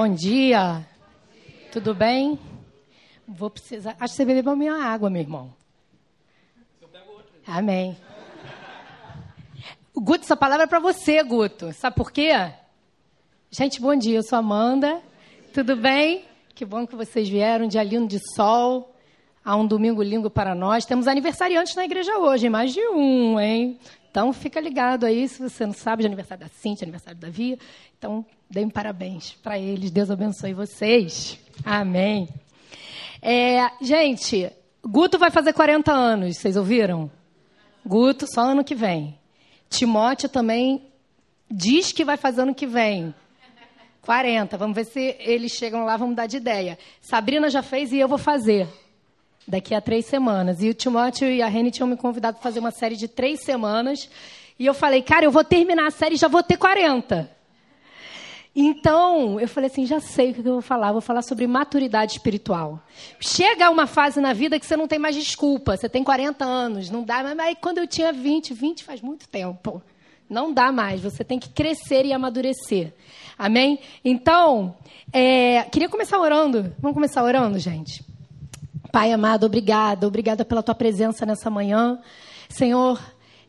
Bom dia. Tudo bem? Vou precisar. Acho que você bebeu minha água, meu irmão. Amém. Guto, essa palavra é para você, Guto. Sabe por quê? Gente, bom dia. Eu sou Amanda. Tudo bem? Que bom que vocês vieram. Um dia lindo de sol. Há um domingo lindo para nós. Temos aniversariantes na igreja hoje, mais de um, hein? Então, fica ligado aí, se você não sabe, de aniversário da Cintia, aniversário da Via. Então, deem parabéns para eles. Deus abençoe vocês. Amém. É, gente, Guto vai fazer 40 anos, vocês ouviram? Guto, só ano que vem. Timóteo também diz que vai fazer ano que vem. 40. Vamos ver se eles chegam lá, vamos dar de ideia. Sabrina já fez e eu vou fazer. Daqui a três semanas. E o Timóteo e a Reni tinham me convidado para fazer uma série de três semanas. E eu falei, cara, eu vou terminar a série e já vou ter 40. Então, eu falei assim, já sei o que eu vou falar. Vou falar sobre maturidade espiritual. Chega uma fase na vida que você não tem mais desculpa. Você tem 40 anos, não dá. Mas aí, quando eu tinha 20, 20 faz muito tempo. Não dá mais. Você tem que crescer e amadurecer. Amém? Então, é, queria começar orando. Vamos começar orando, gente? Pai amado, obrigada. Obrigada pela tua presença nessa manhã. Senhor,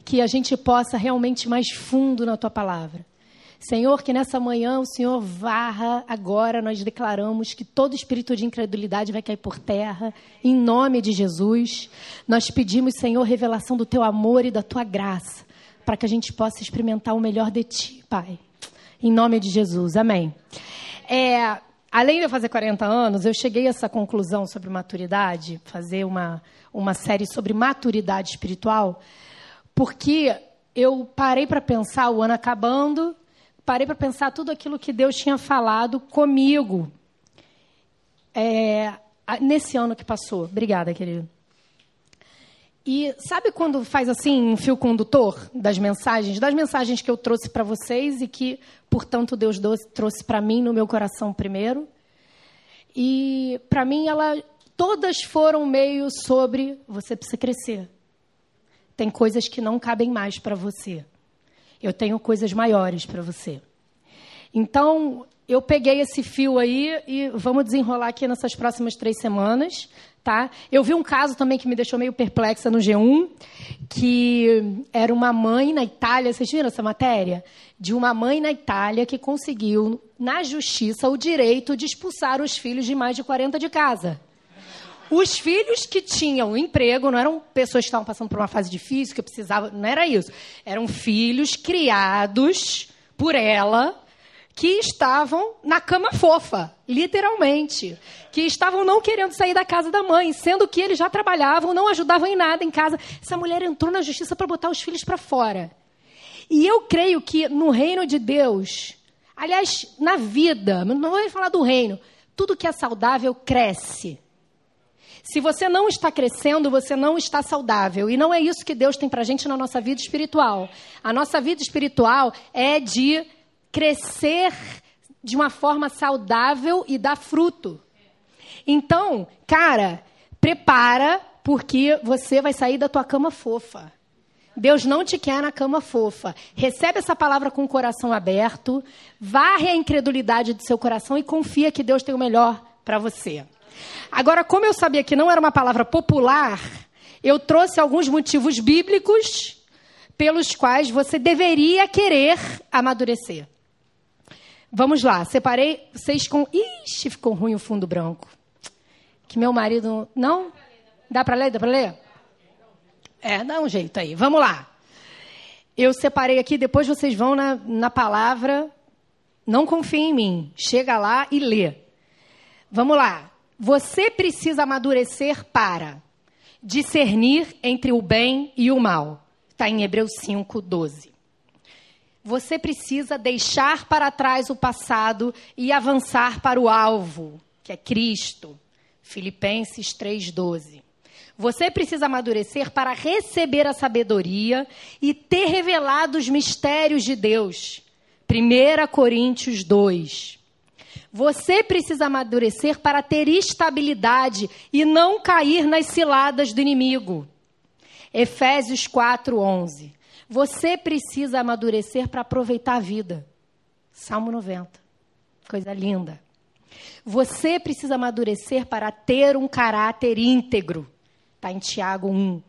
que a gente possa realmente mais fundo na tua palavra. Senhor, que nessa manhã o Senhor varra agora, nós declaramos que todo espírito de incredulidade vai cair por terra, em nome de Jesus. Nós pedimos, Senhor, revelação do teu amor e da tua graça, para que a gente possa experimentar o melhor de ti, Pai. Em nome de Jesus, amém. É, além de eu fazer 40 anos, eu cheguei a essa conclusão sobre maturidade, fazer uma, uma série sobre maturidade espiritual, porque eu parei para pensar o ano acabando parei para pensar tudo aquilo que Deus tinha falado comigo é, nesse ano que passou. Obrigada, querido. E sabe quando faz assim um fio condutor das mensagens, das mensagens que eu trouxe para vocês e que, portanto, Deus trouxe para mim no meu coração primeiro? E para mim ela todas foram meio sobre você precisa crescer. Tem coisas que não cabem mais para você. Eu tenho coisas maiores para você. Então, eu peguei esse fio aí e vamos desenrolar aqui nessas próximas três semanas. Tá? Eu vi um caso também que me deixou meio perplexa no G1, que era uma mãe na Itália, vocês viram essa matéria? De uma mãe na Itália que conseguiu, na justiça, o direito de expulsar os filhos de mais de 40 de casa. Os filhos que tinham emprego não eram pessoas que estavam passando por uma fase difícil, que precisavam. Não era isso. Eram filhos criados por ela, que estavam na cama fofa, literalmente. Que estavam não querendo sair da casa da mãe, sendo que eles já trabalhavam, não ajudavam em nada em casa. Essa mulher entrou na justiça para botar os filhos para fora. E eu creio que no reino de Deus, aliás, na vida, não vou falar do reino, tudo que é saudável cresce. Se você não está crescendo, você não está saudável. E não é isso que Deus tem para a gente na nossa vida espiritual. A nossa vida espiritual é de crescer de uma forma saudável e dar fruto. Então, cara, prepara, porque você vai sair da tua cama fofa. Deus não te quer na cama fofa. Recebe essa palavra com o coração aberto, varre a incredulidade do seu coração e confia que Deus tem o melhor para você. Agora, como eu sabia que não era uma palavra popular, eu trouxe alguns motivos bíblicos pelos quais você deveria querer amadurecer. Vamos lá, separei vocês com. Ixi, ficou ruim o fundo branco. Que meu marido. Não? Dá para ler? Dá para ler? É, dá um jeito aí. Vamos lá. Eu separei aqui, depois vocês vão na, na palavra. Não confie em mim. Chega lá e lê. Vamos lá. Você precisa amadurecer para discernir entre o bem e o mal. Está em Hebreus 5, 12. Você precisa deixar para trás o passado e avançar para o alvo, que é Cristo. Filipenses 3,12. Você precisa amadurecer para receber a sabedoria e ter revelado os mistérios de Deus. 1 Coríntios 2. Você precisa amadurecer para ter estabilidade e não cair nas ciladas do inimigo. Efésios 4:11. Você precisa amadurecer para aproveitar a vida. Salmo 90. Coisa linda. Você precisa amadurecer para ter um caráter íntegro. Está em Tiago 1.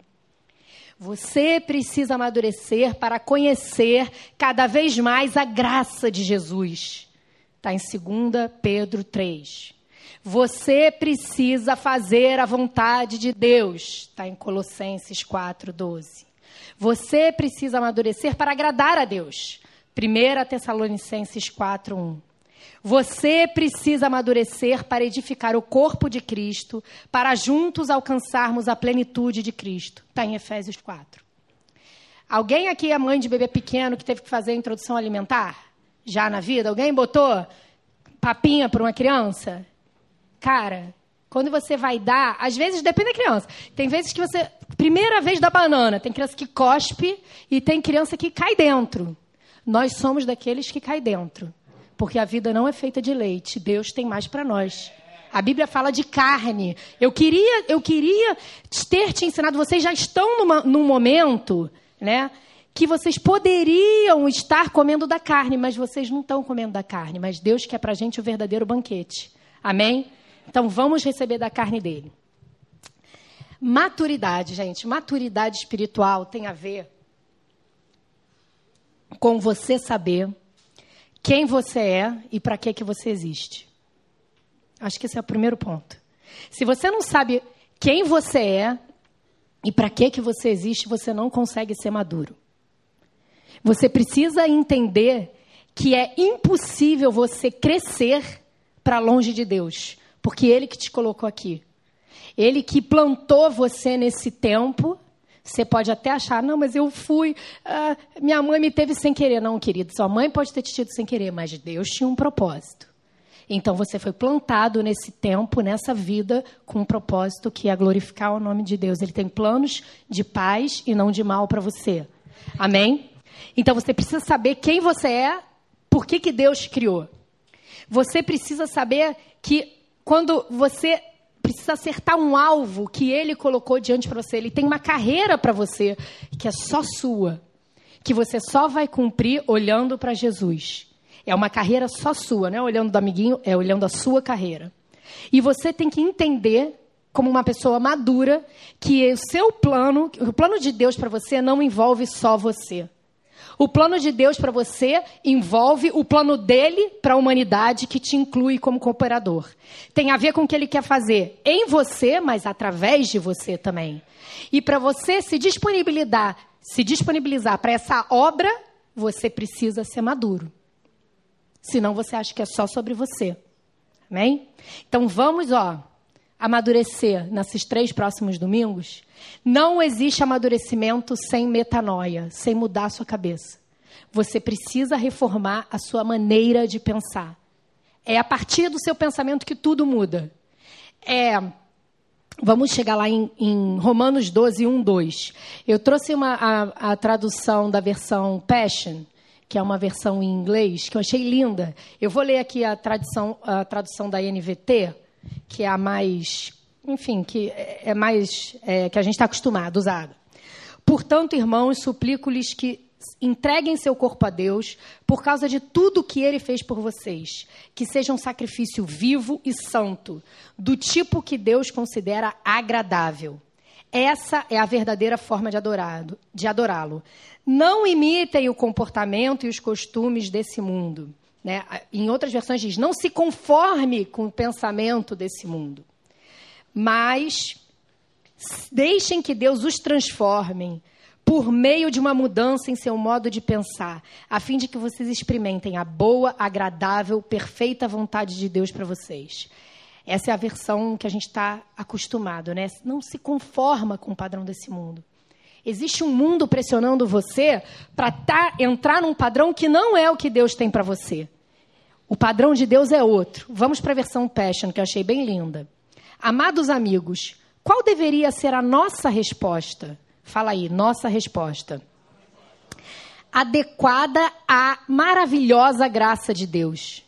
Você precisa amadurecer para conhecer cada vez mais a graça de Jesus. Está em 2 Pedro 3. Você precisa fazer a vontade de Deus. Está em Colossenses 4, 12. Você precisa amadurecer para agradar a Deus. 1 Tessalonicenses 4, 1. Você precisa amadurecer para edificar o corpo de Cristo, para juntos alcançarmos a plenitude de Cristo. Está em Efésios 4. Alguém aqui é mãe de bebê pequeno que teve que fazer a introdução alimentar? Já na vida? Alguém botou papinha para uma criança? Cara, quando você vai dar, às vezes depende da criança. Tem vezes que você. Primeira vez da banana, tem criança que cospe e tem criança que cai dentro. Nós somos daqueles que cai dentro porque a vida não é feita de leite. Deus tem mais para nós. A Bíblia fala de carne. Eu queria, eu queria ter te ensinado. Vocês já estão numa, num momento, né, que vocês poderiam estar comendo da carne, mas vocês não estão comendo da carne. Mas Deus quer para a gente o verdadeiro banquete. Amém? Então vamos receber da carne dele. Maturidade, gente. Maturidade espiritual tem a ver com você saber quem você é e para que, que você existe. Acho que esse é o primeiro ponto. Se você não sabe quem você é e para que, que você existe, você não consegue ser maduro. Você precisa entender que é impossível você crescer para longe de Deus, porque Ele que te colocou aqui. Ele que plantou você nesse tempo você pode até achar, não, mas eu fui, ah, minha mãe me teve sem querer. Não, querido, sua mãe pode ter te tido sem querer, mas Deus tinha um propósito. Então você foi plantado nesse tempo, nessa vida, com um propósito que é glorificar o nome de Deus. Ele tem planos de paz e não de mal para você. Amém? Então você precisa saber quem você é, por que, que Deus te criou. Você precisa saber que quando você precisa acertar um alvo que ele colocou diante para você. Ele tem uma carreira para você que é só sua, que você só vai cumprir olhando para Jesus. É uma carreira só sua, não é olhando do amiguinho, é olhando a sua carreira. E você tem que entender, como uma pessoa madura, que o seu plano, o plano de Deus para você não envolve só você. O plano de Deus para você envolve o plano dele para a humanidade, que te inclui como cooperador. Tem a ver com o que ele quer fazer em você, mas através de você também. E para você se disponibilizar, se disponibilizar para essa obra, você precisa ser maduro. Senão você acha que é só sobre você. Amém? Então vamos, ó, amadurecer nesses três próximos domingos, não existe amadurecimento sem metanoia, sem mudar a sua cabeça. Você precisa reformar a sua maneira de pensar. É a partir do seu pensamento que tudo muda. É, vamos chegar lá em, em Romanos 12, 1, 2. Eu trouxe uma, a, a tradução da versão Passion, que é uma versão em inglês, que eu achei linda. Eu vou ler aqui a, tradução, a tradução da NVT que é a mais, enfim, que é mais é, que a gente está acostumado usar. Portanto, irmãos, suplico-lhes que entreguem seu corpo a Deus por causa de tudo que Ele fez por vocês, que seja um sacrifício vivo e santo, do tipo que Deus considera agradável. Essa é a verdadeira forma de adorá-lo. De adorá-lo. Não imitem o comportamento e os costumes desse mundo né? Em outras versões diz: não se conforme com o pensamento desse mundo, mas deixem que Deus os transforme por meio de uma mudança em seu modo de pensar, a fim de que vocês experimentem a boa, agradável, perfeita vontade de Deus para vocês. Essa é a versão que a gente está acostumado, né? Não se conforma com o padrão desse mundo. Existe um mundo pressionando você para tá, entrar num padrão que não é o que Deus tem para você. O padrão de Deus é outro. Vamos para a versão Passion, que eu achei bem linda. Amados amigos, qual deveria ser a nossa resposta? Fala aí, nossa resposta. Adequada à maravilhosa graça de Deus.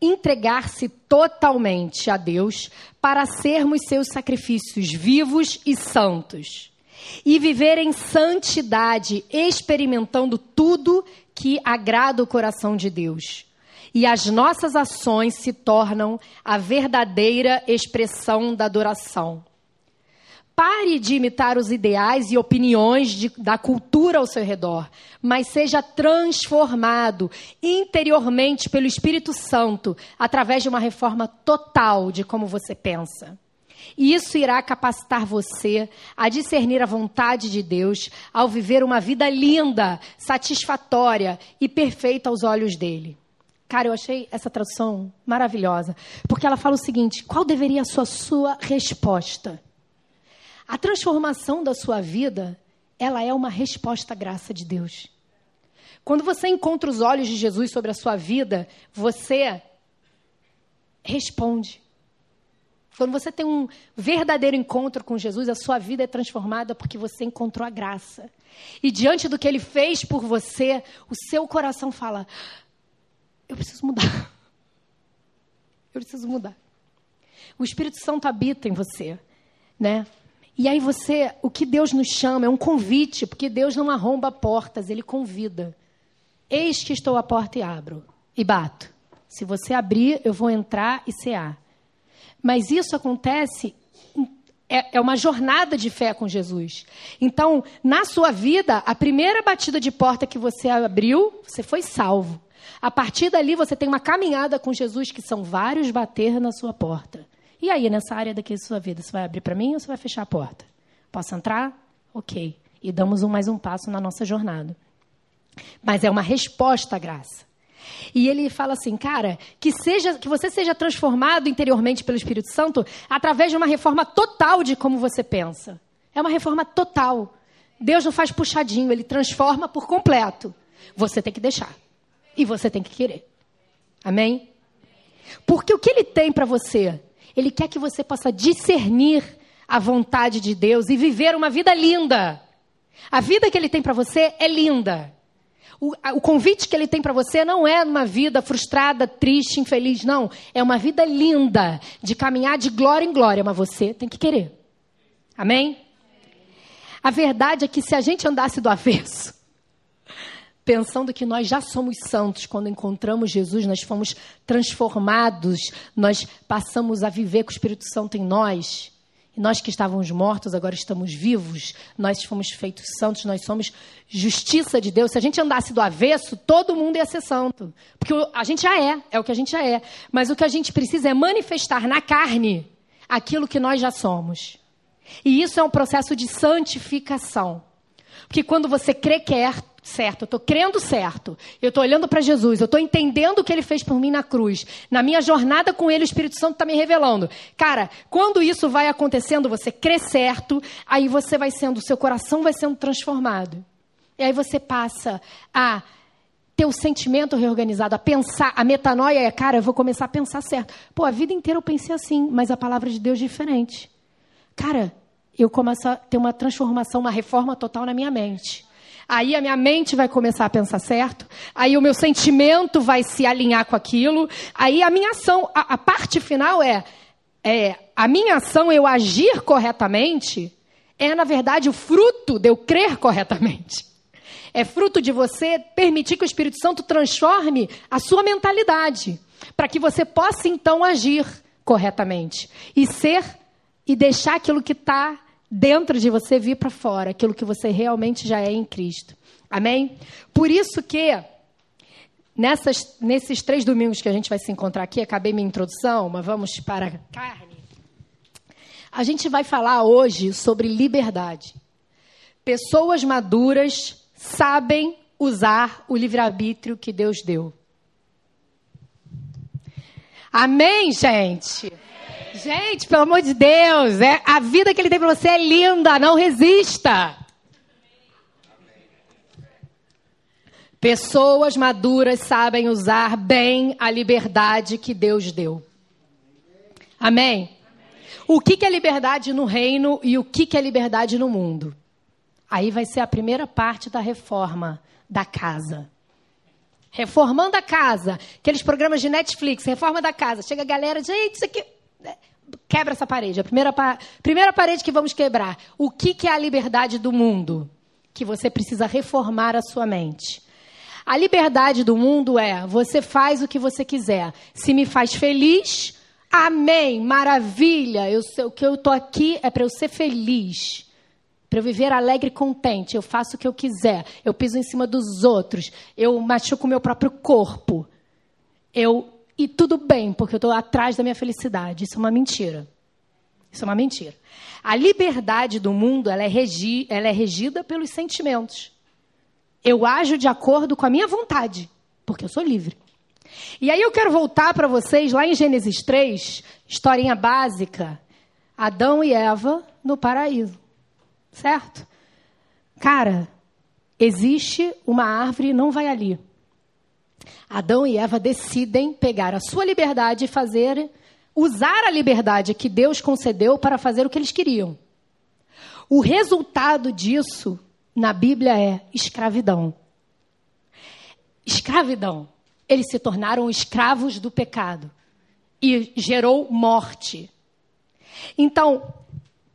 Entregar-se totalmente a Deus para sermos seus sacrifícios vivos e santos e viver em santidade, experimentando tudo que agrada o coração de Deus. E as nossas ações se tornam a verdadeira expressão da adoração. Pare de imitar os ideais e opiniões de, da cultura ao seu redor, mas seja transformado interiormente pelo Espírito Santo através de uma reforma total de como você pensa. E isso irá capacitar você a discernir a vontade de Deus ao viver uma vida linda, satisfatória e perfeita aos olhos dele. Cara, eu achei essa tradução maravilhosa, porque ela fala o seguinte: qual deveria ser a sua resposta? A transformação da sua vida, ela é uma resposta à graça de Deus. Quando você encontra os olhos de Jesus sobre a sua vida, você responde. Quando você tem um verdadeiro encontro com Jesus, a sua vida é transformada porque você encontrou a graça. E diante do que ele fez por você, o seu coração fala: Eu preciso mudar. Eu preciso mudar. O Espírito Santo habita em você, né? E aí você, o que Deus nos chama é um convite, porque Deus não arromba portas, ele convida. Eis que estou à porta e abro e bato. Se você abrir, eu vou entrar e cear. Mas isso acontece é, é uma jornada de fé com Jesus. Então, na sua vida, a primeira batida de porta que você abriu, você foi salvo. A partir dali, você tem uma caminhada com Jesus, que são vários bater na sua porta. E aí, nessa área daqui da sua vida, você vai abrir para mim ou você vai fechar a porta? Posso entrar? Ok. E damos um mais um passo na nossa jornada. Mas é uma resposta à graça. E ele fala assim, cara, que seja que você seja transformado interiormente pelo Espírito Santo através de uma reforma total de como você pensa. É uma reforma total. Deus não faz puxadinho, ele transforma por completo. Você tem que deixar. E você tem que querer. Amém? Porque o que ele tem para você ele quer que você possa discernir a vontade de Deus e viver uma vida linda. A vida que ele tem para você é linda. O, o, convite que ele tem para você não é uma vida frustrada, triste, infeliz, não. É uma vida linda, de caminhar de glória em glória, mas você tem que querer. Amém? A verdade é que se a gente andasse do avesso, pensando que nós já somos santos. Quando encontramos Jesus, nós fomos transformados, nós passamos a viver com o Espírito Santo em nós. E nós que estávamos mortos, agora estamos vivos, nós fomos feitos santos, nós somos justiça de Deus. Se a gente andasse do avesso, todo mundo ia ser santo. Porque a gente já é, é o que a gente já é. Mas o que a gente precisa é manifestar na carne aquilo que nós já somos. E isso é um processo de santificação. Porque quando você crê quer certo, eu estou crendo certo, eu estou olhando para Jesus, eu estou entendendo o que ele fez por mim na cruz. Na minha jornada com ele, o Espírito Santo está me revelando. Cara, quando isso vai acontecendo, você crê certo, aí você vai sendo, seu coração vai sendo transformado. E aí você passa a ter o sentimento reorganizado, a pensar, a metanoia é, cara, eu vou começar a pensar certo. Pô, a vida inteira eu pensei assim, mas a palavra de Deus é diferente. Cara, eu começo a ter uma transformação, uma reforma total na minha mente. Aí a minha mente vai começar a pensar certo, aí o meu sentimento vai se alinhar com aquilo, aí a minha ação, a, a parte final é, é, a minha ação, eu agir corretamente, é na verdade o fruto de eu crer corretamente. É fruto de você permitir que o Espírito Santo transforme a sua mentalidade, para que você possa então agir corretamente e ser e deixar aquilo que está dentro de você vir para fora, aquilo que você realmente já é em Cristo. Amém? Por isso que nessas, nesses três domingos que a gente vai se encontrar aqui, acabei minha introdução, mas vamos para a carne. A gente vai falar hoje sobre liberdade. Pessoas maduras sabem usar o livre-arbítrio que Deus deu. Amém, gente? Gente, pelo amor de Deus, é, a vida que ele tem para você é linda, não resista. Pessoas maduras sabem usar bem a liberdade que Deus deu. Amém? O que, é liberdade no reino e o que, que é liberdade no mundo? Aí vai ser a primeira parte da reforma da casa. Reformando a casa. Aqueles programas de Netflix, reforma da casa. Chega a galera, gente, isso aqui quebra essa parede. A primeira, primeira parede que vamos quebrar. O que, que é a liberdade do mundo? Que você precisa reformar a sua mente. A liberdade do mundo é você faz o que você quiser. Se me faz feliz, amém, maravilha. Eu o que eu estou aqui é para eu ser feliz. Para eu viver alegre e contente. Eu faço o que eu quiser. Eu piso em cima dos outros. Eu machuco o meu próprio corpo. Eu e tudo bem, porque eu estou atrás da minha felicidade. Isso é uma mentira. Isso é uma mentira. A liberdade do mundo ela é, regi, ela é regida pelos sentimentos. Eu ajo de acordo com a minha vontade, porque eu sou livre. E aí eu quero voltar para vocês lá em Gênesis 3, historinha básica. Adão e Eva no paraíso. Certo? Cara, existe uma árvore, não vai ali. Adão e Eva decidem pegar a sua liberdade e fazer, usar a liberdade que Deus concedeu para fazer o que eles queriam. O resultado disso na Bíblia é escravidão. Escravidão. Eles se tornaram escravos do pecado e gerou morte. Então,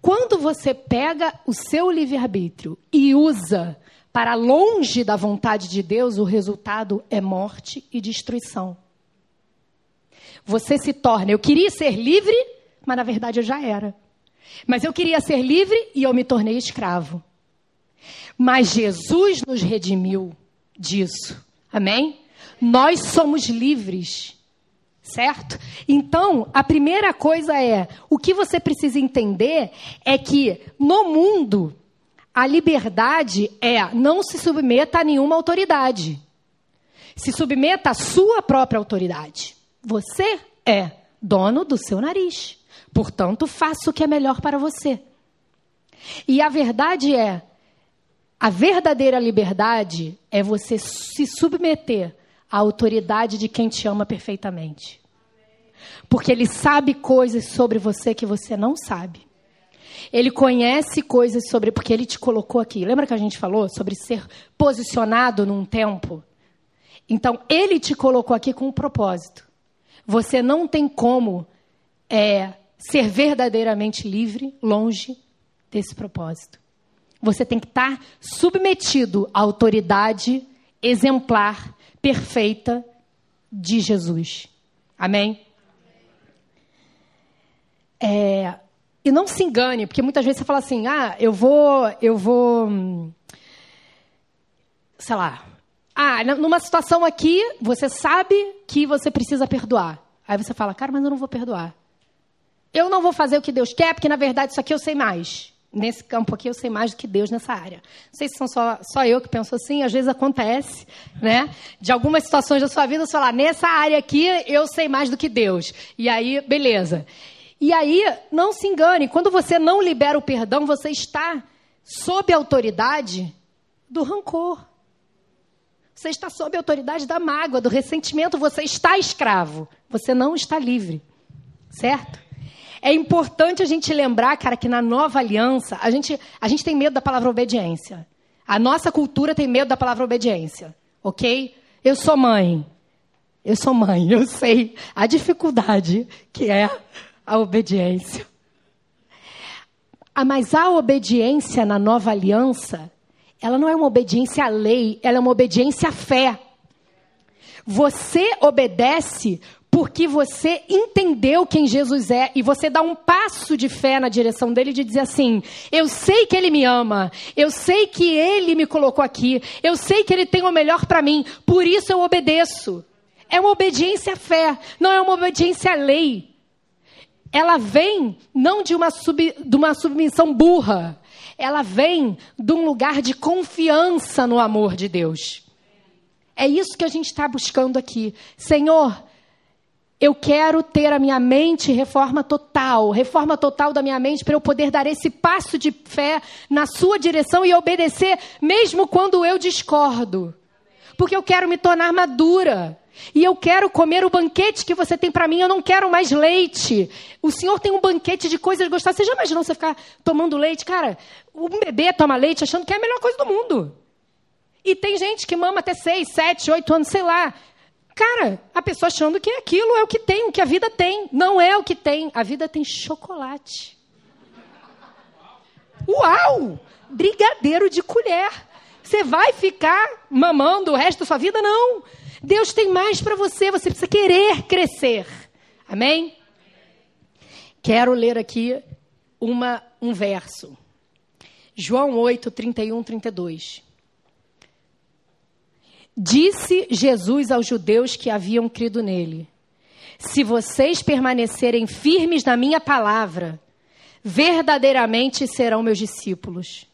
quando você pega o seu livre-arbítrio e usa para longe da vontade de Deus, o resultado é morte e destruição. Você se torna, eu queria ser livre, mas na verdade eu já era. Mas eu queria ser livre e eu me tornei escravo. Mas Jesus nos redimiu disso. Amém? Nós somos livres. Certo? Então, a primeira coisa é: o que você precisa entender é que no mundo a liberdade é não se submeta a nenhuma autoridade. Se submeta à sua própria autoridade. Você é dono do seu nariz. Portanto, faça o que é melhor para você. E a verdade é: a verdadeira liberdade é você se submeter à autoridade de quem te ama perfeitamente. Porque ele sabe coisas sobre você que você não sabe. Ele conhece coisas sobre. Porque ele te colocou aqui. Lembra que a gente falou sobre ser posicionado num tempo? Então, ele te colocou aqui com um propósito. Você não tem como é, ser verdadeiramente livre longe desse propósito. Você tem que estar submetido à autoridade exemplar, perfeita de Jesus. Amém? É, e não se engane, porque muitas vezes você fala assim: ah, eu vou, eu vou, sei lá. Ah, numa situação aqui, você sabe que você precisa perdoar. Aí você fala, cara, mas eu não vou perdoar. Eu não vou fazer o que Deus quer, porque na verdade isso aqui eu sei mais. Nesse campo aqui eu sei mais do que Deus nessa área. Não sei se são só, só eu que penso assim, às vezes acontece, né? De algumas situações da sua vida, você fala, nessa área aqui eu sei mais do que Deus. E aí, beleza. E aí, não se engane, quando você não libera o perdão, você está sob a autoridade do rancor. Você está sob a autoridade da mágoa, do ressentimento, você está escravo. Você não está livre. Certo? É importante a gente lembrar, cara, que na nova aliança, a gente, a gente tem medo da palavra obediência. A nossa cultura tem medo da palavra obediência. Ok? Eu sou mãe. Eu sou mãe, eu sei a dificuldade que é a obediência. Ah, mas a obediência na nova aliança, ela não é uma obediência à lei, ela é uma obediência à fé. Você obedece porque você entendeu quem Jesus é e você dá um passo de fé na direção dele de dizer assim: eu sei que ele me ama, eu sei que ele me colocou aqui, eu sei que ele tem o melhor para mim, por isso eu obedeço. É uma obediência à fé, não é uma obediência à lei ela vem não de uma, sub, de uma submissão burra, ela vem de um lugar de confiança no amor de Deus. É isso que a gente está buscando aqui. Senhor, eu quero ter a minha mente reforma total, reforma total da minha mente para eu poder dar esse passo de fé na sua direção e obedecer, mesmo quando eu discordo. Porque eu quero me tornar madura. E eu quero comer o banquete que você tem para mim, eu não quero mais leite. O Senhor tem um banquete de coisas gostosas. Você já imaginou você ficar tomando leite? Cara, um bebê toma leite achando que é a melhor coisa do mundo. E tem gente que mama até seis, sete, oito anos, sei lá. Cara, a pessoa achando que aquilo é o que tem, o que a vida tem. Não é o que tem. A vida tem chocolate. Uau! Brigadeiro de colher. Você vai ficar mamando o resto da sua vida? Não. Deus tem mais para você, você precisa querer crescer. Amém? Quero ler aqui uma, um verso. João 8, 31, 32. Disse Jesus aos judeus que haviam crido nele: Se vocês permanecerem firmes na minha palavra, verdadeiramente serão meus discípulos.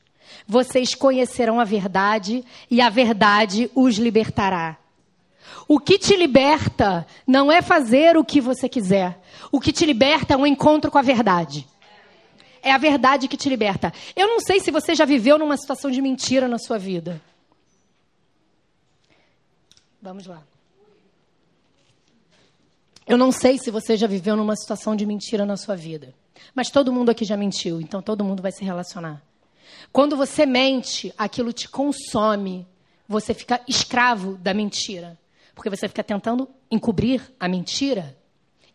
Vocês conhecerão a verdade e a verdade os libertará. O que te liberta não é fazer o que você quiser. O que te liberta é um encontro com a verdade. É a verdade que te liberta. Eu não sei se você já viveu numa situação de mentira na sua vida. Vamos lá. Eu não sei se você já viveu numa situação de mentira na sua vida. Mas todo mundo aqui já mentiu, então todo mundo vai se relacionar. Quando você mente, aquilo te consome. Você fica escravo da mentira. Porque você fica tentando encobrir a mentira,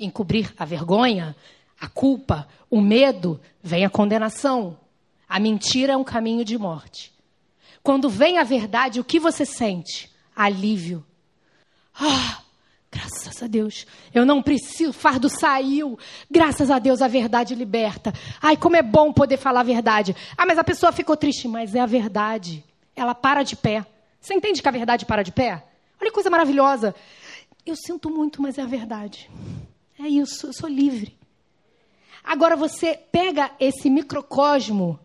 encobrir a vergonha, a culpa, o medo, vem a condenação. A mentira é um caminho de morte. Quando vem a verdade, o que você sente? Alívio. Ah, a Deus. Eu não preciso, o fardo saiu. Graças a Deus a verdade liberta. Ai, como é bom poder falar a verdade. Ah, mas a pessoa ficou triste, mas é a verdade. Ela para de pé. Você entende que a verdade para de pé? Olha que coisa maravilhosa. Eu sinto muito, mas é a verdade. É isso, eu sou livre. Agora você pega esse microcosmo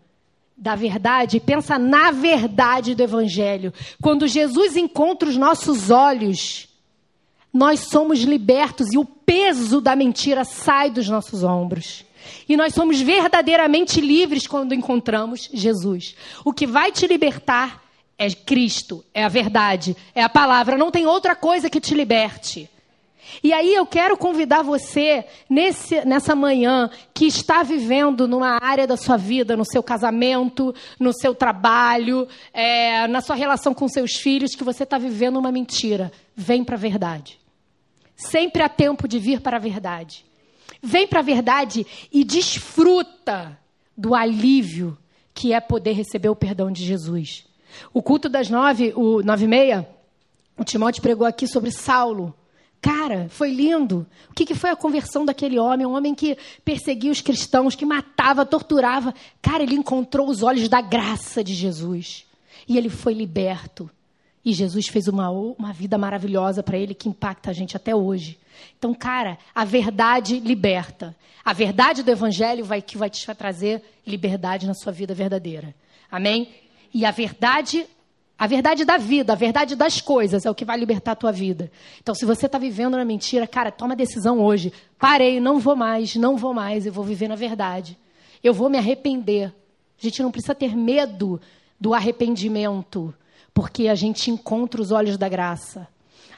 da verdade e pensa na verdade do Evangelho. Quando Jesus encontra os nossos olhos, nós somos libertos e o peso da mentira sai dos nossos ombros. E nós somos verdadeiramente livres quando encontramos Jesus. O que vai te libertar é Cristo, é a verdade, é a palavra. Não tem outra coisa que te liberte. E aí eu quero convidar você nesse, nessa manhã que está vivendo numa área da sua vida, no seu casamento, no seu trabalho, é, na sua relação com seus filhos, que você está vivendo uma mentira. Vem para a verdade. Sempre há tempo de vir para a verdade. Vem para a verdade e desfruta do alívio que é poder receber o perdão de Jesus. O culto das nove, o nove e meia, o Timóteo pregou aqui sobre Saulo. Cara, foi lindo. O que, que foi a conversão daquele homem? Um homem que perseguia os cristãos, que matava, torturava. Cara, ele encontrou os olhos da graça de Jesus. E ele foi liberto. E Jesus fez uma, uma vida maravilhosa para ele que impacta a gente até hoje. Então, cara, a verdade liberta. A verdade do Evangelho vai que vai te trazer liberdade na sua vida verdadeira. Amém? E a verdade, a verdade da vida, a verdade das coisas é o que vai libertar a tua vida. Então, se você está vivendo na mentira, cara, toma decisão hoje. Parei, não vou mais, não vou mais, eu vou viver na verdade. Eu vou me arrepender. A gente não precisa ter medo do arrependimento, porque a gente encontra os olhos da graça.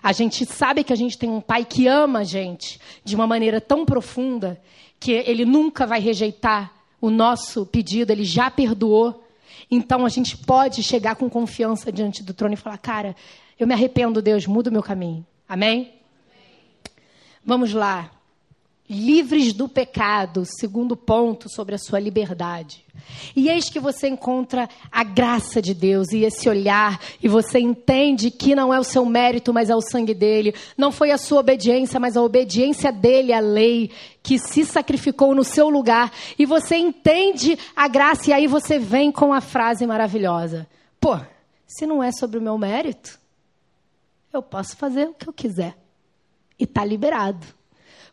A gente sabe que a gente tem um pai que ama a gente de uma maneira tão profunda que ele nunca vai rejeitar o nosso pedido, ele já perdoou. Então a gente pode chegar com confiança diante do trono e falar: Cara, eu me arrependo, Deus, muda o meu caminho. Amém? Vamos lá. Livres do pecado, segundo ponto sobre a sua liberdade. E eis que você encontra a graça de Deus e esse olhar, e você entende que não é o seu mérito, mas é o sangue dele. Não foi a sua obediência, mas a obediência dele à lei, que se sacrificou no seu lugar. E você entende a graça, e aí você vem com a frase maravilhosa: Pô, se não é sobre o meu mérito, eu posso fazer o que eu quiser. E está liberado.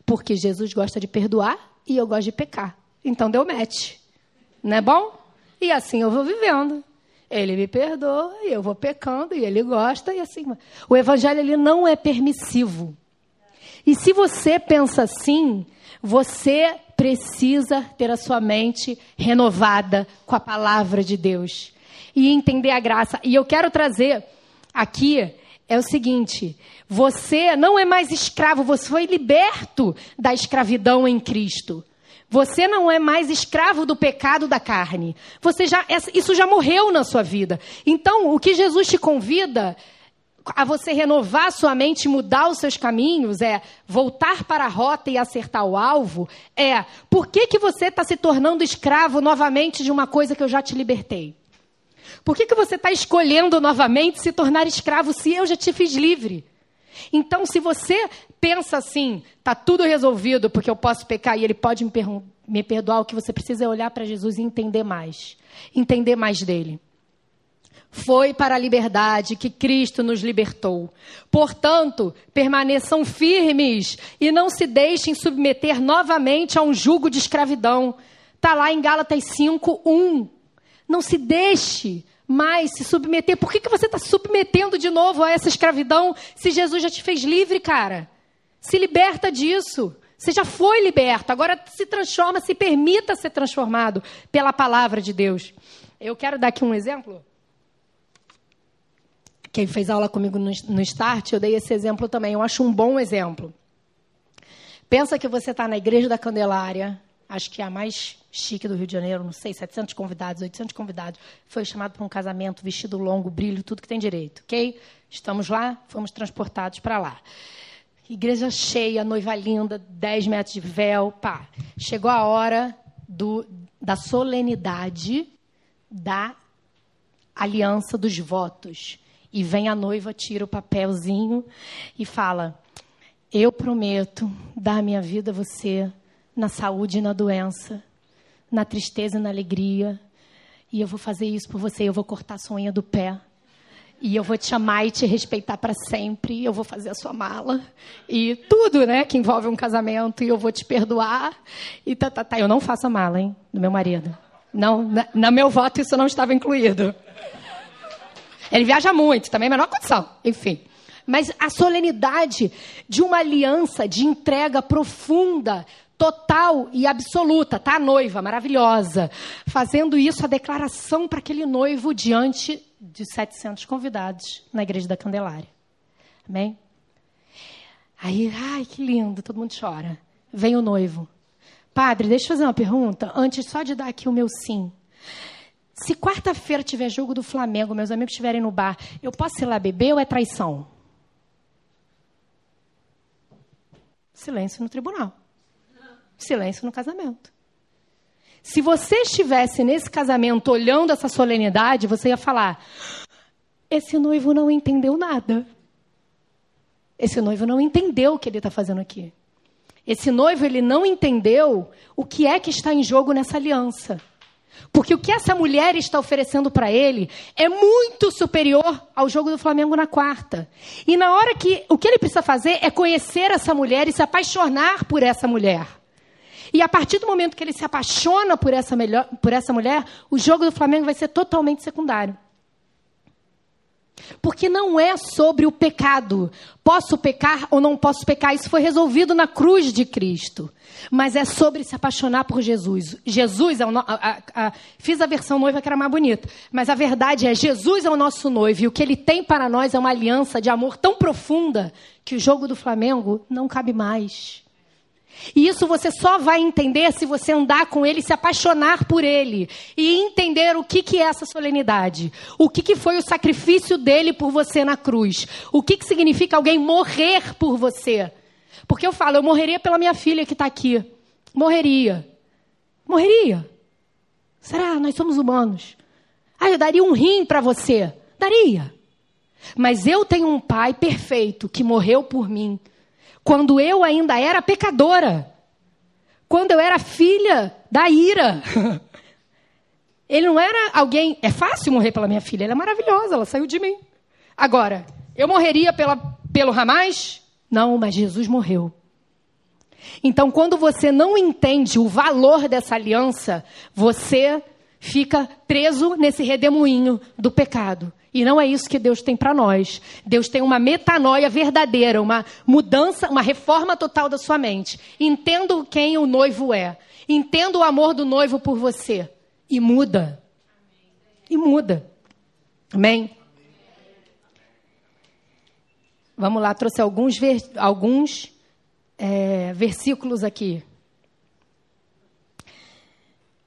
Porque Jesus gosta de perdoar e eu gosto de pecar. Então deu match. Não é bom? E assim eu vou vivendo. Ele me perdoa e eu vou pecando e ele gosta e assim. O evangelho ele não é permissivo. E se você pensa assim, você precisa ter a sua mente renovada com a palavra de Deus e entender a graça. E eu quero trazer aqui é o seguinte: você não é mais escravo, você foi liberto da escravidão em Cristo. Você não é mais escravo do pecado da carne. Você já isso já morreu na sua vida. Então, o que Jesus te convida a você renovar sua mente, mudar os seus caminhos, é voltar para a rota e acertar o alvo, é por que, que você está se tornando escravo novamente de uma coisa que eu já te libertei? Por que, que você está escolhendo novamente se tornar escravo se eu já te fiz livre? Então, se você pensa assim, está tudo resolvido porque eu posso pecar e ele pode me, me perdoar, o que você precisa é olhar para Jesus e entender mais. Entender mais dele. Foi para a liberdade que Cristo nos libertou. Portanto, permaneçam firmes e não se deixem submeter novamente a um jugo de escravidão. Está lá em Gálatas 5, 1. Não se deixe mais se submeter. Por que, que você está submetendo de novo a essa escravidão se Jesus já te fez livre, cara? Se liberta disso. Você já foi liberto, agora se transforma, se permita ser transformado pela palavra de Deus. Eu quero dar aqui um exemplo. Quem fez aula comigo no, no Start, eu dei esse exemplo também. Eu acho um bom exemplo. Pensa que você está na igreja da Candelária, acho que a mais chique do Rio de Janeiro, não sei, 700 convidados, 800 convidados. Foi chamado para um casamento, vestido longo, brilho, tudo que tem direito, ok? Estamos lá, fomos transportados para lá. Igreja cheia, noiva linda, 10 metros de véu, pá. Chegou a hora do, da solenidade da aliança dos votos. E vem a noiva, tira o papelzinho e fala: Eu prometo dar minha vida a você na saúde e na doença, na tristeza e na alegria. E eu vou fazer isso por você. Eu vou cortar a sua unha do pé. E eu vou te amar e te respeitar para sempre. Eu vou fazer a sua mala. E tudo, né, que envolve um casamento. E eu vou te perdoar. E tá, tá, tá. Eu não faço a mala, hein, do meu marido. Não, na, meu voto isso não estava incluído. Ele viaja muito, também menor condição. Enfim. Mas a solenidade de uma aliança de entrega profunda total e absoluta, tá? A noiva, maravilhosa, fazendo isso, a declaração para aquele noivo diante de 700 convidados na igreja da Candelária. Amém? Aí, ai, que lindo, todo mundo chora. Vem o noivo. Padre, deixa eu fazer uma pergunta, antes só de dar aqui o meu sim. Se quarta-feira tiver jogo do Flamengo, meus amigos estiverem no bar, eu posso ir lá beber ou é traição? Silêncio no tribunal silêncio no casamento. Se você estivesse nesse casamento olhando essa solenidade, você ia falar: esse noivo não entendeu nada. Esse noivo não entendeu o que ele está fazendo aqui. Esse noivo ele não entendeu o que é que está em jogo nessa aliança. Porque o que essa mulher está oferecendo para ele é muito superior ao jogo do Flamengo na quarta. E na hora que o que ele precisa fazer é conhecer essa mulher e se apaixonar por essa mulher. E a partir do momento que ele se apaixona por essa, melhor, por essa mulher, o jogo do Flamengo vai ser totalmente secundário. Porque não é sobre o pecado. Posso pecar ou não posso pecar? Isso foi resolvido na cruz de Cristo. Mas é sobre se apaixonar por Jesus. Jesus é o no... a, a, a... Fiz a versão noiva que era mais bonita. Mas a verdade é: Jesus é o nosso noivo. E o que ele tem para nós é uma aliança de amor tão profunda que o jogo do Flamengo não cabe mais. E isso você só vai entender se você andar com ele, se apaixonar por ele e entender o que, que é essa solenidade. O que, que foi o sacrifício dele por você na cruz. O que, que significa alguém morrer por você. Porque eu falo, eu morreria pela minha filha que está aqui. Morreria. Morreria. Será? Nós somos humanos. Ah, eu daria um rim para você. Daria. Mas eu tenho um pai perfeito que morreu por mim quando eu ainda era pecadora, quando eu era filha da ira. Ele não era alguém. É fácil morrer pela minha filha, ela é maravilhosa, ela saiu de mim. Agora, eu morreria pela, pelo Ramais? Não, mas Jesus morreu. Então, quando você não entende o valor dessa aliança, você fica preso nesse redemoinho do pecado. E não é isso que Deus tem para nós. Deus tem uma metanoia verdadeira, uma mudança, uma reforma total da sua mente. Entenda quem o noivo é. Entenda o amor do noivo por você. E muda. E muda. Amém? Vamos lá, trouxe alguns, ver, alguns é, versículos aqui.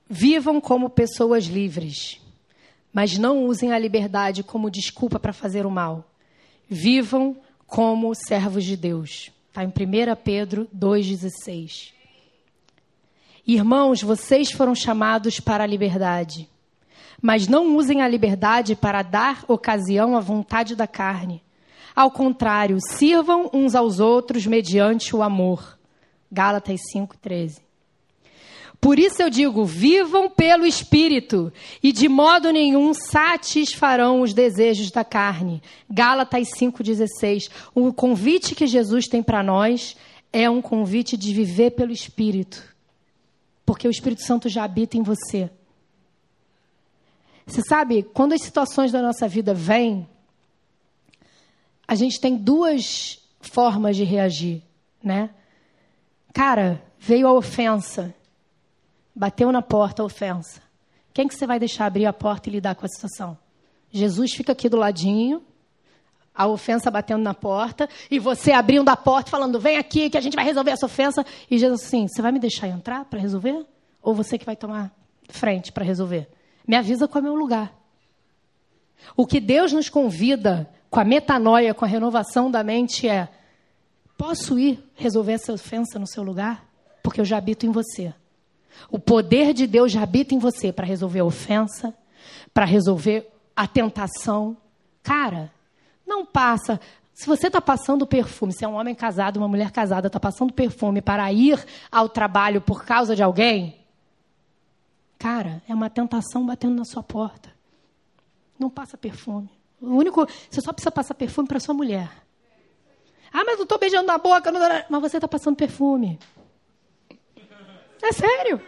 Vivam como pessoas livres mas não usem a liberdade como desculpa para fazer o mal. Vivam como servos de Deus. Está em 1 Pedro 2,16. Irmãos, vocês foram chamados para a liberdade. Mas não usem a liberdade para dar ocasião à vontade da carne. Ao contrário, sirvam uns aos outros mediante o amor. Gálatas 5:13. Por isso eu digo: vivam pelo Espírito, e de modo nenhum satisfarão os desejos da carne. Gálatas 5,16. O convite que Jesus tem para nós é um convite de viver pelo Espírito, porque o Espírito Santo já habita em você. Você sabe, quando as situações da nossa vida vêm, a gente tem duas formas de reagir, né? Cara, veio a ofensa, bateu na porta a ofensa. Quem que você vai deixar abrir a porta e lidar com a situação? Jesus fica aqui do ladinho, a ofensa batendo na porta, e você abrindo a porta falando, vem aqui que a gente vai resolver essa ofensa. E Jesus assim, você vai me deixar entrar para resolver? Ou você que vai tomar frente para resolver? Me avisa qual é o meu lugar. O que Deus nos convida com a metanoia, com a renovação da mente é: posso ir resolver essa ofensa no seu lugar? Porque eu já habito em você. O poder de Deus já habita em você para resolver a ofensa, para resolver a tentação. Cara, não passa. Se você está passando perfume, se é um homem casado, uma mulher casada, está passando perfume para ir ao trabalho por causa de alguém, cara, é uma tentação batendo na sua porta. Não passa perfume. O único, você só precisa passar perfume para sua mulher. Ah, mas eu estou beijando na boca. Não... Mas você está passando perfume. É sério.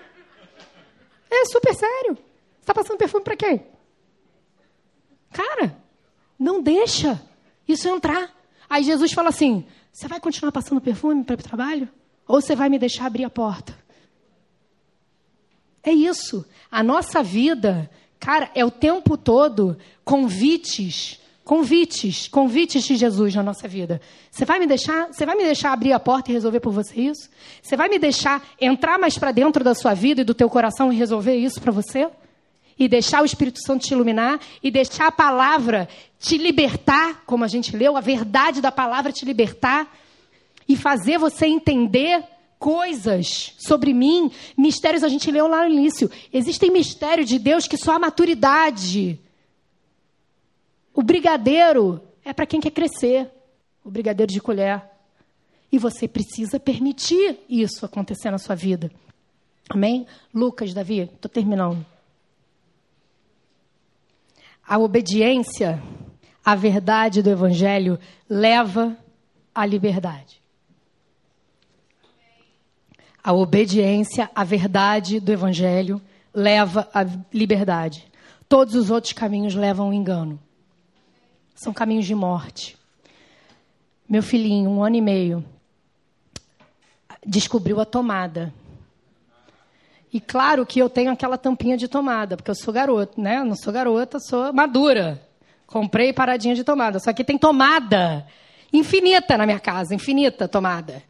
É super sério. Você está passando perfume para quem? Cara, não deixa isso entrar. Aí Jesus fala assim: Você vai continuar passando perfume para o trabalho? Ou você vai me deixar abrir a porta? É isso. A nossa vida, cara, é o tempo todo convites, convites, convites de Jesus na nossa vida. Você vai me deixar, você vai me deixar abrir a porta e resolver por você isso? Você vai me deixar entrar mais para dentro da sua vida e do teu coração e resolver isso para você? e deixar o Espírito Santo te iluminar e deixar a palavra te libertar, como a gente leu, a verdade da palavra te libertar e fazer você entender coisas sobre mim, mistérios a gente leu lá no início. Existem mistérios de Deus que só a maturidade. O brigadeiro é para quem quer crescer, o brigadeiro de colher. E você precisa permitir isso acontecer na sua vida. Amém? Lucas, Davi, estou terminando. A obediência à verdade do Evangelho leva à liberdade. A obediência à verdade do Evangelho leva à liberdade. Todos os outros caminhos levam ao engano. São caminhos de morte. Meu filhinho, um ano e meio, descobriu a tomada e claro que eu tenho aquela tampinha de tomada, porque eu sou garota, né? Não sou garota, sou madura. Comprei paradinha de tomada. Só que tem tomada infinita na minha casa, infinita tomada.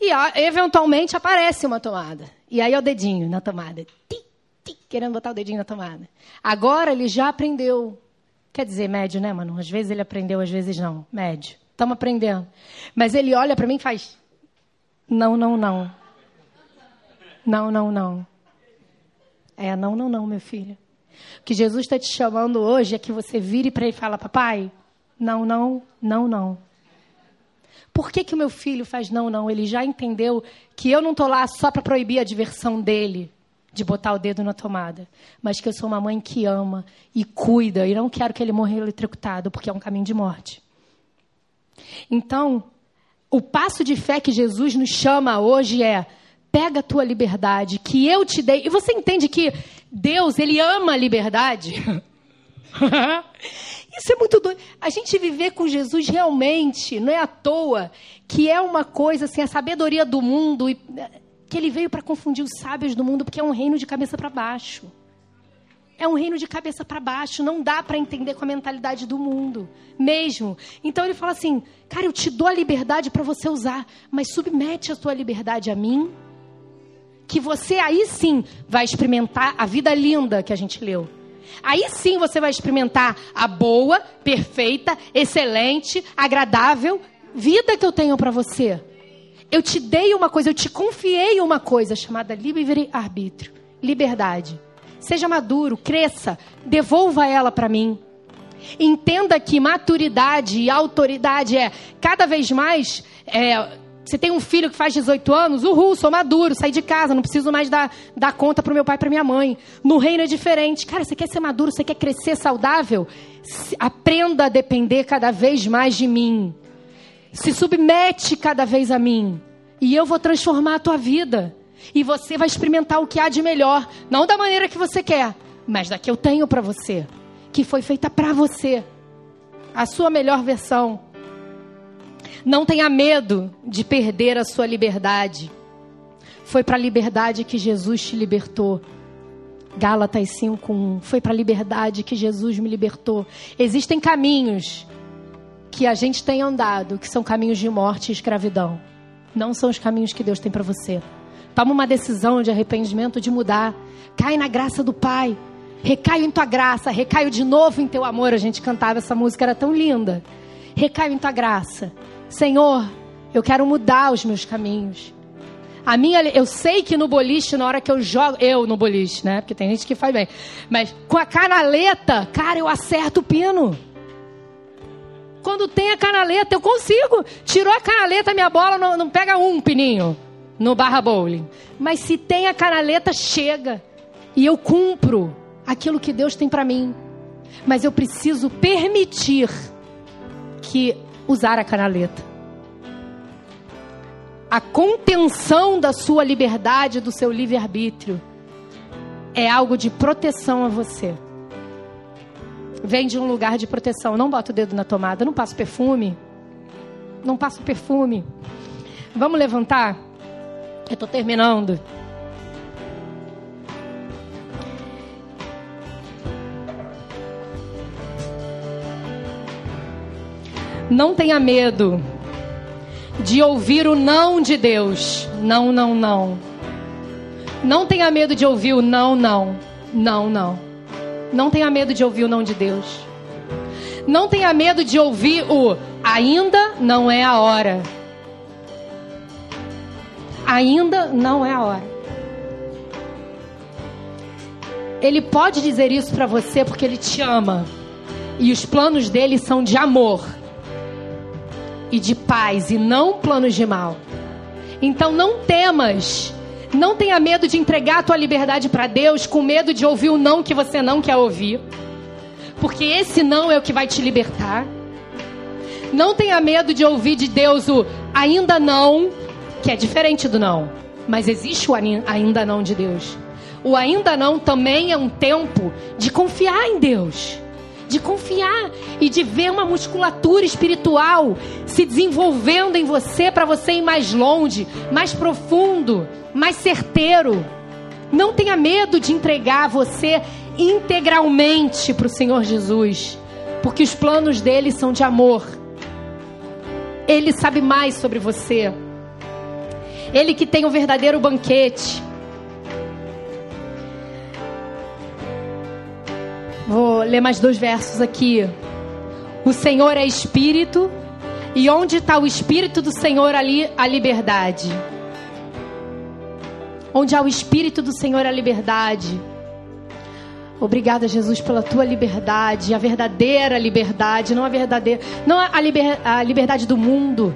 E eventualmente aparece uma tomada. E aí é o dedinho na tomada. Querendo botar o dedinho na tomada. Agora ele já aprendeu. Quer dizer, médio, né, mano? Às vezes ele aprendeu, às vezes não. Médio. Estamos aprendendo. Mas ele olha para mim e faz. Não, não, não. Não, não, não. É, não, não, não, meu filho. O que Jesus está te chamando hoje é que você vire para ele e fala, papai, não, não, não, não. Por que, que o meu filho faz não, não? Ele já entendeu que eu não estou lá só para proibir a diversão dele de botar o dedo na tomada, mas que eu sou uma mãe que ama e cuida e não quero que ele morra eletrocutado, porque é um caminho de morte. Então, o passo de fé que Jesus nos chama hoje é pega a tua liberdade que eu te dei. E você entende que Deus, ele ama a liberdade? Isso é muito doido. A gente viver com Jesus realmente, não é à toa que é uma coisa assim, a sabedoria do mundo, que ele veio para confundir os sábios do mundo, porque é um reino de cabeça para baixo. É um reino de cabeça para baixo, não dá para entender com a mentalidade do mundo, mesmo. Então ele fala assim: "Cara, eu te dou a liberdade para você usar, mas submete a tua liberdade a mim." que você aí sim vai experimentar a vida linda que a gente leu. Aí sim você vai experimentar a boa, perfeita, excelente, agradável vida que eu tenho para você. Eu te dei uma coisa, eu te confiei uma coisa chamada livre-arbítrio, liberdade. Seja maduro, cresça, devolva ela para mim. Entenda que maturidade e autoridade é cada vez mais. É, você tem um filho que faz 18 anos, uhul, sou maduro, saí de casa, não preciso mais dar, dar conta para meu pai e para minha mãe. No reino é diferente. Cara, você quer ser maduro, você quer crescer saudável? Aprenda a depender cada vez mais de mim. Se submete cada vez a mim. E eu vou transformar a tua vida. E você vai experimentar o que há de melhor. Não da maneira que você quer, mas da que eu tenho para você. Que foi feita para você. A sua melhor versão. Não tenha medo de perder a sua liberdade. Foi para a liberdade que Jesus te libertou. Gálatas 5:1. Foi para a liberdade que Jesus me libertou. Existem caminhos que a gente tem andado, que são caminhos de morte e escravidão. Não são os caminhos que Deus tem para você. Toma uma decisão de arrependimento, de mudar. Cai na graça do Pai. Recaio em tua graça, recaio de novo em teu amor. A gente cantava essa música, era tão linda. Recaio em tua graça. Senhor, eu quero mudar os meus caminhos. A minha, eu sei que no boliche, na hora que eu jogo, eu no boliche, né? Porque tem gente que faz bem. Mas com a canaleta, cara, eu acerto o pino. Quando tem a canaleta, eu consigo. Tirou a canaleta, minha bola não, não pega um pininho no barra bowling. Mas se tem a canaleta, chega. E eu cumpro aquilo que Deus tem para mim. Mas eu preciso permitir que usar a canaleta. A contenção da sua liberdade, do seu livre-arbítrio, é algo de proteção a você. Vem de um lugar de proteção. Não bota o dedo na tomada, não passa perfume. Não passa perfume. Vamos levantar? Eu estou terminando. Não tenha medo de ouvir o não de Deus. Não, não, não. Não tenha medo de ouvir o não, não. Não, não. Não tenha medo de ouvir o não de Deus. Não tenha medo de ouvir o ainda não é a hora ainda não é a hora. Ele pode dizer isso para você porque ele te ama. E os planos dele são de amor e de paz e não planos de mal. Então não temas. Não tenha medo de entregar a tua liberdade para Deus com medo de ouvir o não que você não quer ouvir. Porque esse não é o que vai te libertar. Não tenha medo de ouvir de Deus o ainda não, que é diferente do não. Mas existe o ainda não de Deus. O ainda não também é um tempo de confiar em Deus. De confiar e de ver uma musculatura espiritual se desenvolvendo em você para você ir mais longe, mais profundo, mais certeiro. Não tenha medo de entregar você integralmente para o Senhor Jesus, porque os planos dele são de amor. Ele sabe mais sobre você. Ele que tem o verdadeiro banquete. Ler mais dois versos aqui. O Senhor é Espírito, e onde está o Espírito do Senhor, ali a liberdade. Onde há o Espírito do Senhor, a liberdade. Obrigada, Jesus, pela tua liberdade, a verdadeira liberdade, não a verdadeira, não a, liber, a liberdade do mundo,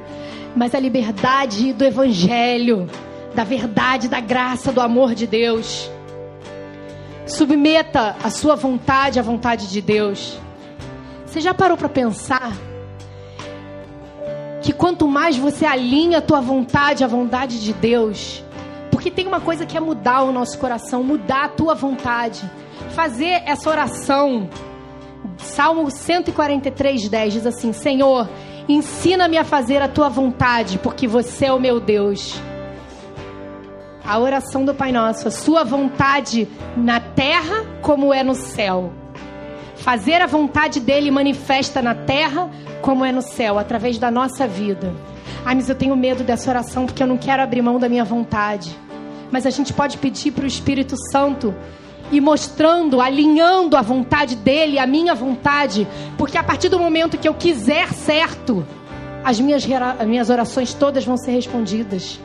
mas a liberdade do Evangelho, da verdade, da graça, do amor de Deus. Submeta a sua vontade à vontade de Deus. Você já parou para pensar que quanto mais você alinha a tua vontade à vontade de Deus, porque tem uma coisa que é mudar o nosso coração, mudar a tua vontade, fazer essa oração. Salmo 143, 10 diz assim: Senhor, Ensina-me a fazer a tua vontade, porque você é o meu Deus. A oração do Pai Nosso, a sua vontade na terra como é no céu. Fazer a vontade dele manifesta na terra como é no céu, através da nossa vida. Ai, mas eu tenho medo dessa oração porque eu não quero abrir mão da minha vontade. Mas a gente pode pedir para o Espírito Santo e mostrando, alinhando a vontade dele, a minha vontade, porque a partir do momento que eu quiser certo, as minhas, as minhas orações todas vão ser respondidas.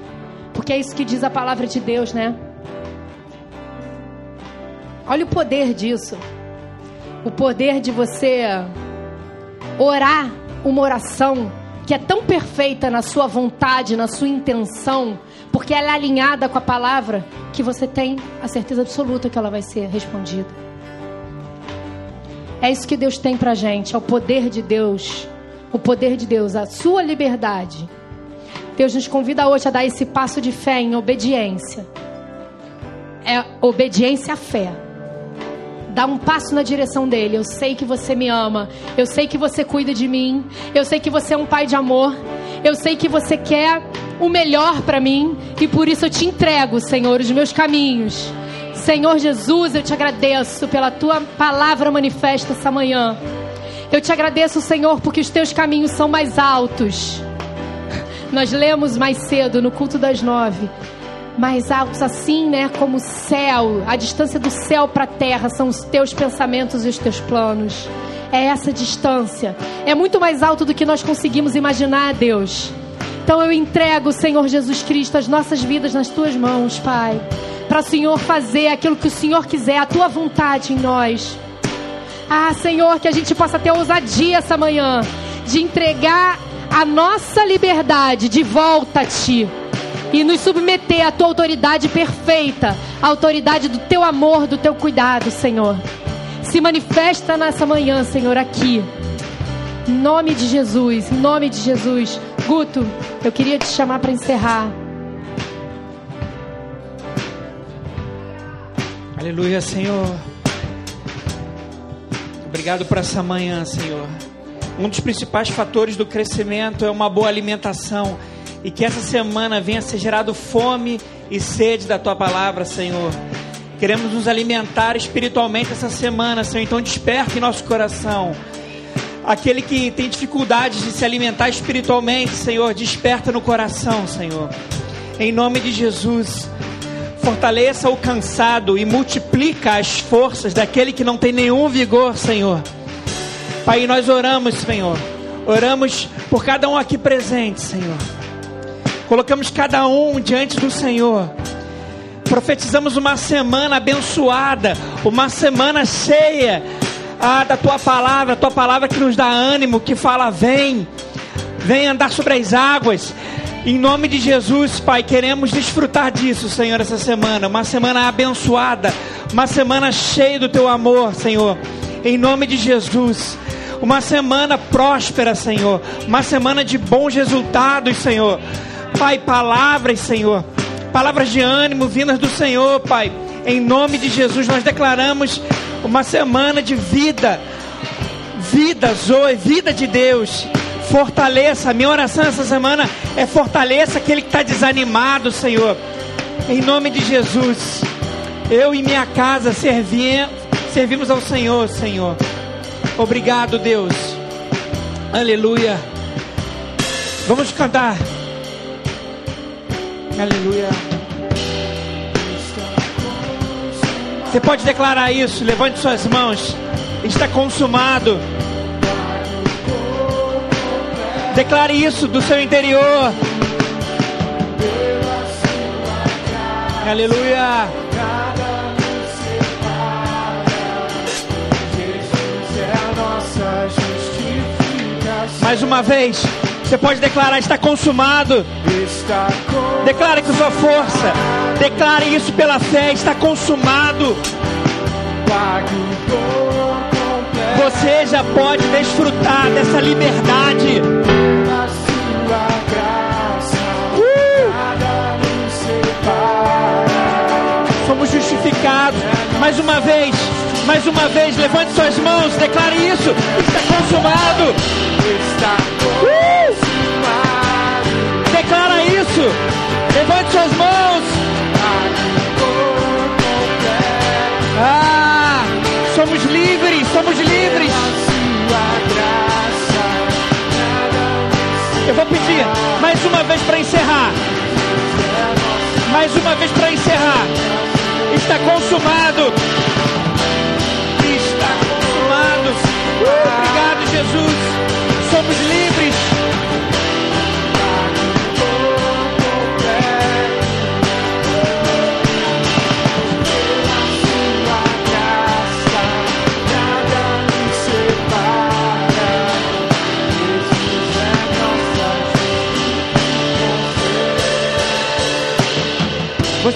Porque é isso que diz a palavra de Deus, né? Olha o poder disso. O poder de você orar uma oração que é tão perfeita na sua vontade, na sua intenção, porque ela é alinhada com a palavra, que você tem a certeza absoluta que ela vai ser respondida. É isso que Deus tem pra gente, é o poder de Deus. O poder de Deus, a sua liberdade. Deus nos convida hoje a dar esse passo de fé em obediência. É obediência à fé. Dá um passo na direção dele. Eu sei que você me ama. Eu sei que você cuida de mim. Eu sei que você é um pai de amor. Eu sei que você quer o melhor para mim. E por isso eu te entrego, Senhor, os meus caminhos. Senhor Jesus, eu te agradeço pela tua palavra manifesta essa manhã. Eu te agradeço, Senhor, porque os teus caminhos são mais altos. Nós lemos mais cedo no culto das nove. Mais altos assim, né? Como o céu, a distância do céu para a terra são os teus pensamentos e os teus planos. É essa distância. É muito mais alto do que nós conseguimos imaginar, Deus. Então eu entrego, Senhor Jesus Cristo, as nossas vidas nas tuas mãos, Pai para o Senhor fazer aquilo que o Senhor quiser, a tua vontade em nós. Ah, Senhor, que a gente possa ter ousadia essa manhã de entregar a nossa liberdade de volta a Ti e nos submeter à Tua autoridade perfeita, a autoridade do Teu amor, do Teu cuidado, Senhor. Se manifesta nessa manhã, Senhor, aqui. Em nome de Jesus, em nome de Jesus. Guto, eu queria te chamar para encerrar. Aleluia, Senhor. Obrigado por essa manhã, Senhor. Um dos principais fatores do crescimento é uma boa alimentação. E que essa semana venha ser gerado fome e sede da tua palavra, Senhor. Queremos nos alimentar espiritualmente essa semana, Senhor. Então desperta em nosso coração. Aquele que tem dificuldades de se alimentar espiritualmente, Senhor, desperta no coração, Senhor. Em nome de Jesus. Fortaleça o cansado e multiplica as forças daquele que não tem nenhum vigor, Senhor. Pai, nós oramos, Senhor. Oramos por cada um aqui presente, Senhor. Colocamos cada um diante do Senhor. Profetizamos uma semana abençoada, uma semana cheia ah, da tua palavra, a tua palavra que nos dá ânimo, que fala: vem, vem andar sobre as águas, em nome de Jesus, Pai, queremos desfrutar disso, Senhor, essa semana. Uma semana abençoada, uma semana cheia do Teu amor, Senhor. Em nome de Jesus. Uma semana próspera, Senhor. Uma semana de bons resultados, Senhor. Pai, palavras, Senhor. Palavras de ânimo vindas do Senhor, Pai. Em nome de Jesus, nós declaramos uma semana de vida. Vida, Zoe, vida de Deus Fortaleça, minha oração essa semana é fortaleça aquele que está desanimado, Senhor. Em nome de Jesus. Eu e minha casa servi, servimos ao Senhor, Senhor. Obrigado, Deus. Aleluia. Vamos cantar. Aleluia. Você pode declarar isso. Levante suas mãos. Está consumado. Declare isso do seu interior. Aleluia. Mais uma vez, você pode declarar: está consumado. Declare com sua força. Declare isso pela fé: está consumado. Você já pode desfrutar dessa liberdade. somos justificados. Mais uma vez, mais uma vez, levante suas mãos, declare isso. Está consumado. Uh! Declara isso. Levante suas mãos. Ah, somos livres, somos livres. Eu vou pedir mais uma vez para encerrar. Mais uma vez para encerrar está consumado. Está consumado. Obrigado, Jesus.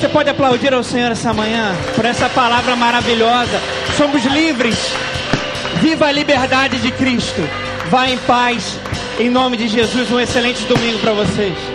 Você pode aplaudir ao Senhor essa manhã por essa palavra maravilhosa. Somos livres. Viva a liberdade de Cristo. Vá em paz. Em nome de Jesus, um excelente domingo para vocês.